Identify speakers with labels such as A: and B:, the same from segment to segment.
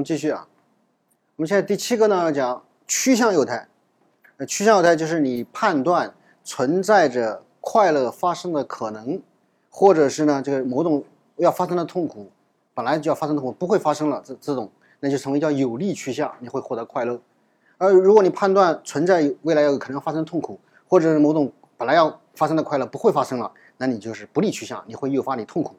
A: 们继续啊，我们现在第七个呢讲趋向幼态。呃，趋向幼态就是你判断存在着快乐发生的可能，或者是呢这个某种要发生的痛苦，本来就要发生的痛苦不会发生了，这这种那就成为叫有利趋向，你会获得快乐。而如果你判断存在未来有可能发生痛苦，或者是某种本来要发生的快乐不会发生了，那你就是不利趋向，你会诱发你痛苦。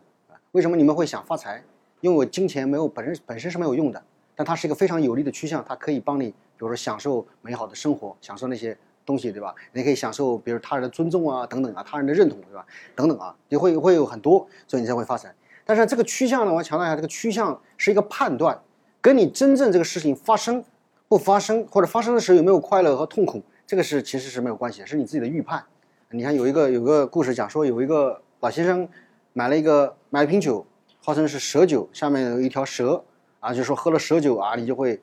A: 为什么你们会想发财？因为金钱没有本身本身是没有用的，但它是一个非常有利的趋向，它可以帮你，比如说享受美好的生活，享受那些东西，对吧？你可以享受，比如他人的尊重啊，等等啊，他人的认同，对吧？等等啊，你会会有很多，所以你才会发财。但是这个趋向呢，我要强调一下，这个趋向是一个判断，跟你真正这个事情发生不发生，或者发生的时候有没有快乐和痛苦，这个是其实是没有关系，是你自己的预判。你看有一个有个故事讲说，有一个老先生买了一个买了瓶酒。号称是蛇酒，下面有一条蛇啊，就说喝了蛇酒啊，你就会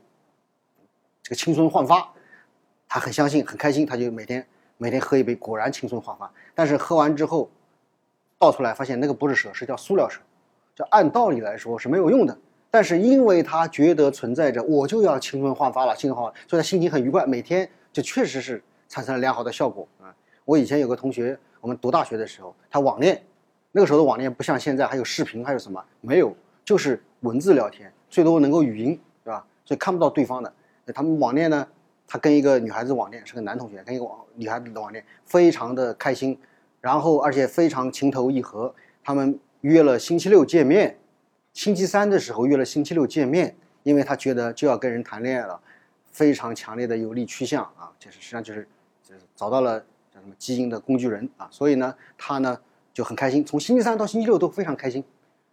A: 这个青春焕发。他很相信，很开心，他就每天每天喝一杯，果然青春焕发。但是喝完之后倒出来，发现那个不是蛇，是条塑料蛇。就按道理来说是没有用的，但是因为他觉得存在着，我就要青春焕发了，青春焕发，所以他心情很愉快，每天就确实是产生了良好的效果啊。我以前有个同学，我们读大学的时候，他网恋。那个时候的网恋不像现在还有视频，还有什么没有？就是文字聊天，最多能够语音，对吧？所以看不到对方的。他们网恋呢，他跟一个女孩子网恋，是个男同学，跟一个网女孩子的网恋，非常的开心，然后而且非常情投意合。他们约了星期六见面，星期三的时候约了星期六见面，因为他觉得就要跟人谈恋爱了，非常强烈的有利趋向啊，就是实际上就是就是找到了叫什么基因的工具人啊，所以呢，他呢。就很开心，从星期三到星期六都非常开心，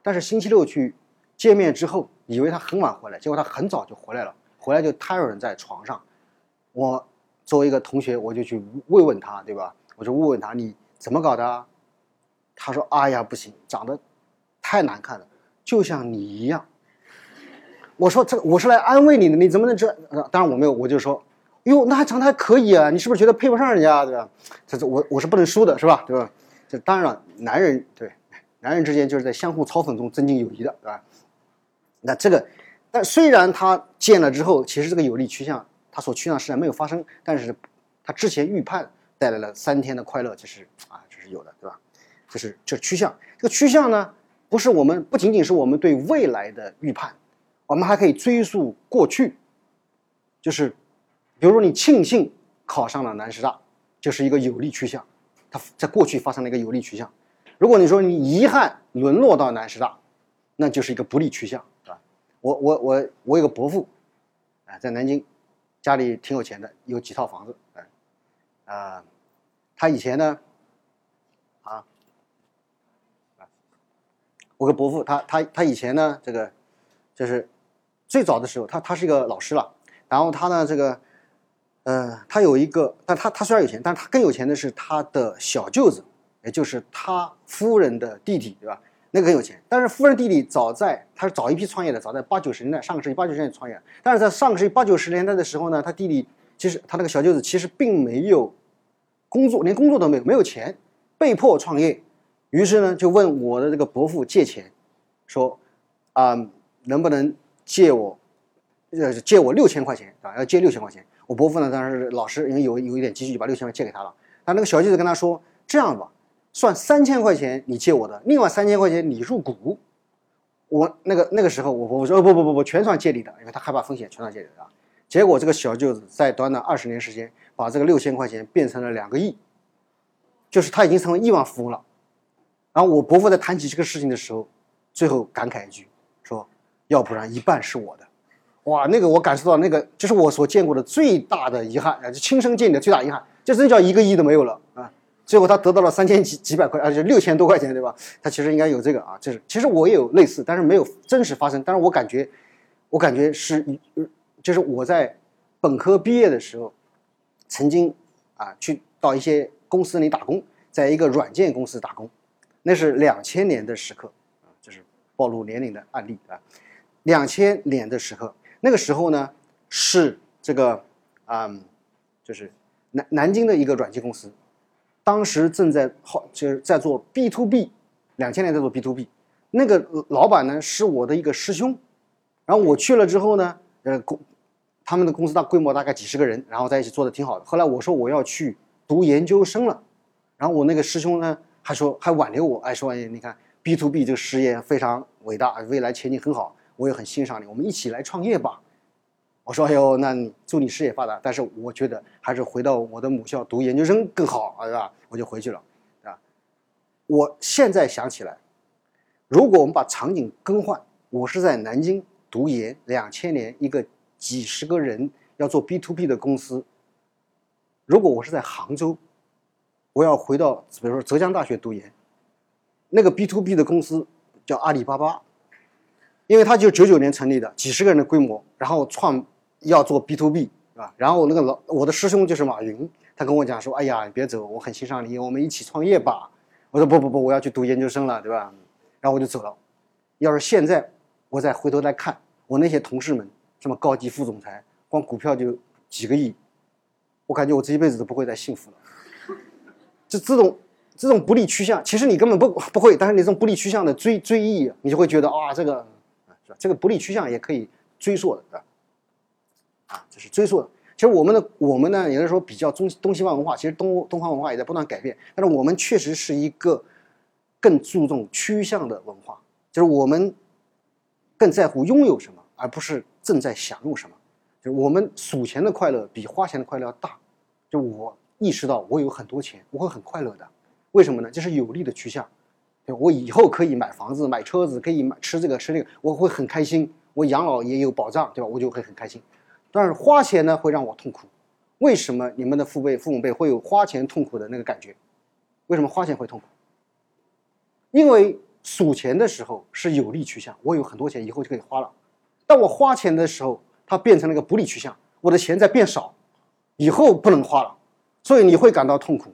A: 但是星期六去见面之后，以为他很晚回来，结果他很早就回来了，回来就瘫软在床上。我作为一个同学，我就去慰问他，对吧？我就问问他你怎么搞的？他说：“哎呀，不行，长得太难看了，就像你一样。”我说：“这我是来安慰你的，你怎么能这？”当然我没有，我就说：“哟，那还长得还可以啊，你是不是觉得配不上人家，对吧？”这这我我是不能输的，是吧？对吧？这当然了，男人对男人之间就是在相互嘲讽中增进友谊的，对吧？那这个，但虽然他建了之后，其实这个有利趋向，他所趋向实际上没有发生，但是他之前预判带来了三天的快乐，这是啊，这是有的，对吧？这是这趋向，这个趋向呢，不是我们不仅仅是我们对未来的预判，我们还可以追溯过去，就是比如说你庆幸考上了南师大，就是一个有利趋向。它在过去发生了一个有利趋向，如果你说你遗憾沦落到南师大，那就是一个不利趋向，我我我我有个伯父，啊，在南京，家里挺有钱的，有几套房子，哎，啊，他以前呢，啊，我个伯父，他他他以前呢，这个就是最早的时候，他他是一个老师了，然后他呢，这个。呃，他有一个，但他他虽然有钱，但他更有钱的是他的小舅子，也就是他夫人的弟弟，对吧？那个很有钱。但是夫人弟弟早在他是早一批创业的，早在八九十年代，上个世纪八九十年代创业。但是在上个世纪八九十年代的时候呢，他弟弟其实他那个小舅子其实并没有工作，连工作都没有，没有钱，被迫创业。于是呢，就问我的这个伯父借钱，说啊，能不能借我，呃，借我六千块钱啊？要借六千块钱。我伯父呢，当时老师，因为有有一点积蓄，就把六千块借给他了。他那个小舅子跟他说：“这样吧，算三千块钱你借我的，另外三千块钱你入股。”我那个那个时候，我伯父说：“不不不不，全算借你的，因为他害怕风险，全算借你的。”结果这个小舅子在短短二十年时间，把这个六千块钱变成了两个亿，就是他已经成为亿万富翁了。然后我伯父在谈起这个事情的时候，最后感慨一句说：“要不然一半是我的。”哇，那个我感受到那个，就是我所见过的最大的遗憾啊，就亲身见的最大遗憾，就真叫一个亿都没有了！最后他得到了三千几几百块，而且六千多块钱，对吧？他其实应该有这个啊，就是其实我也有类似，但是没有真实发生。但是我感觉，我感觉是，就是我在本科毕业的时候，曾经啊去到一些公司里打工，在一个软件公司打工，那是两千年的时刻啊，就是暴露年龄的案例啊，两千年的时刻。那个时候呢，是这个，嗯，就是南南京的一个软件公司，当时正在好就是在做 B to B，两千年在做 B to B，那个老板呢是我的一个师兄，然后我去了之后呢，呃公他们的公司大规模大概几十个人，然后在一起做的挺好的。后来我说我要去读研究生了，然后我那个师兄呢还说还挽留我，哎说哎你看 B to B 这个事业非常伟大，未来前景很好，我也很欣赏你，我们一起来创业吧。我说哎呦，那你祝你事业发达，但是我觉得还是回到我的母校读研究生更好，对吧？我就回去了，啊。我现在想起来，如果我们把场景更换，我是在南京读研，两千年一个。几十个人要做 B to B 的公司，如果我是在杭州，我要回到比如说浙江大学读研，那个 B to B 的公司叫阿里巴巴，因为它就九九年成立的，几十个人的规模，然后创要做 B to B 是吧？然后那个老我的师兄就是马云，他跟我讲说：“哎呀，你别走，我很欣赏你，我们一起创业吧。”我说：“不不不，我要去读研究生了，对吧？”然后我就走了。要是现在我再回头来看我那些同事们。什么高级副总裁，光股票就几个亿，我感觉我这一辈子都不会再幸福了。这这种这种不利趋向，其实你根本不不会，但是你这种不利趋向的追追忆，你就会觉得啊，这个是吧？这个不利趋向也可以追溯的，对吧？啊，这是追溯的。其实我们的我们呢，有的时候比较中东西方文化，其实东东方文化也在不断改变，但是我们确实是一个更注重趋向的文化，就是我们更在乎拥有什么，而不是。正在享用什么？就是我们数钱的快乐比花钱的快乐要大。就我意识到我有很多钱，我会很快乐的。为什么呢？这是有利的趋向。对我以后可以买房子、买车子，可以买吃这个吃那个，我会很开心。我养老也有保障，对吧？我就会很开心。但是花钱呢，会让我痛苦。为什么你们的父辈、父母辈会有花钱痛苦的那个感觉？为什么花钱会痛苦？因为数钱的时候是有利趋向，我有很多钱，以后就可以花了。当我花钱的时候，它变成了一个不利趋向，我的钱在变少，以后不能花了，所以你会感到痛苦，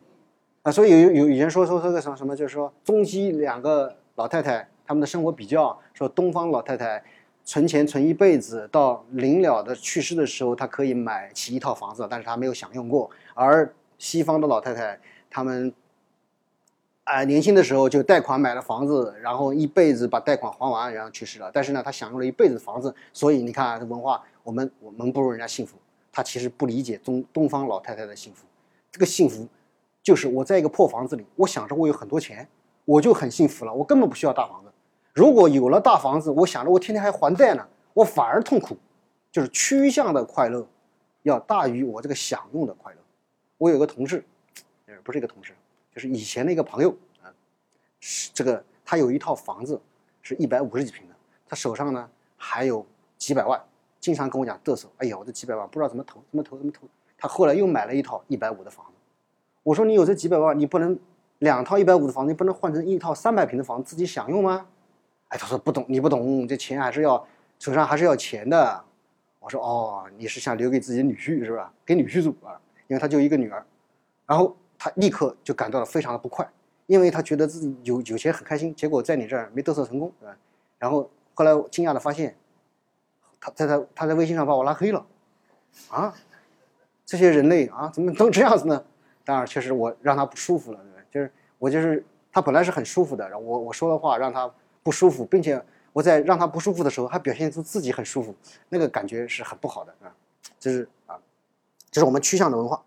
A: 啊，所以有有有人说说这个什么什么，就是说中西两个老太太他们的生活比较，说东方老太太存钱存一辈子，到临了的去世的时候，她可以买起一套房子，但是她没有享用过，而西方的老太太他们。啊，年轻的时候就贷款买了房子，然后一辈子把贷款还完，然后去世了。但是呢，他享用了一辈子房子，所以你看这文化，我们我们不如人家幸福。他其实不理解中东方老太太的幸福。这个幸福，就是我在一个破房子里，我想着我有很多钱，我就很幸福了，我根本不需要大房子。如果有了大房子，我想着我天天还还贷呢，我反而痛苦。就是趋向的快乐，要大于我这个享用的快乐。我有个同事，呃，不是一个同事。就是以前的一个朋友啊，是这个他有一套房子，是一百五十几平的，他手上呢还有几百万，经常跟我讲嘚瑟，哎呀，我这几百万不知道怎么投，怎么投，怎么投。他后来又买了一套一百五的房子，我说你有这几百万，你不能两套一百五的房子，你不能换成一套三百平的房子自己享用吗？哎，他说不懂，你不懂，这钱还是要手上还是要钱的。我说哦，你是想留给自己女婿是吧？给女婿住啊，因为他就一个女儿，然后。他立刻就感到了非常的不快，因为他觉得自己有有钱很开心，结果在你这儿没嘚瑟成功，对吧？然后后来惊讶的发现，他在他他在微信上把我拉黑了，啊，这些人类啊，怎么都这样子呢？当然，确实我让他不舒服了，对吧？就是我就是他本来是很舒服的，然后我我说的话让他不舒服，并且我在让他不舒服的时候还表现出自己很舒服，那个感觉是很不好的，啊，就是啊，这是我们趋向的文化。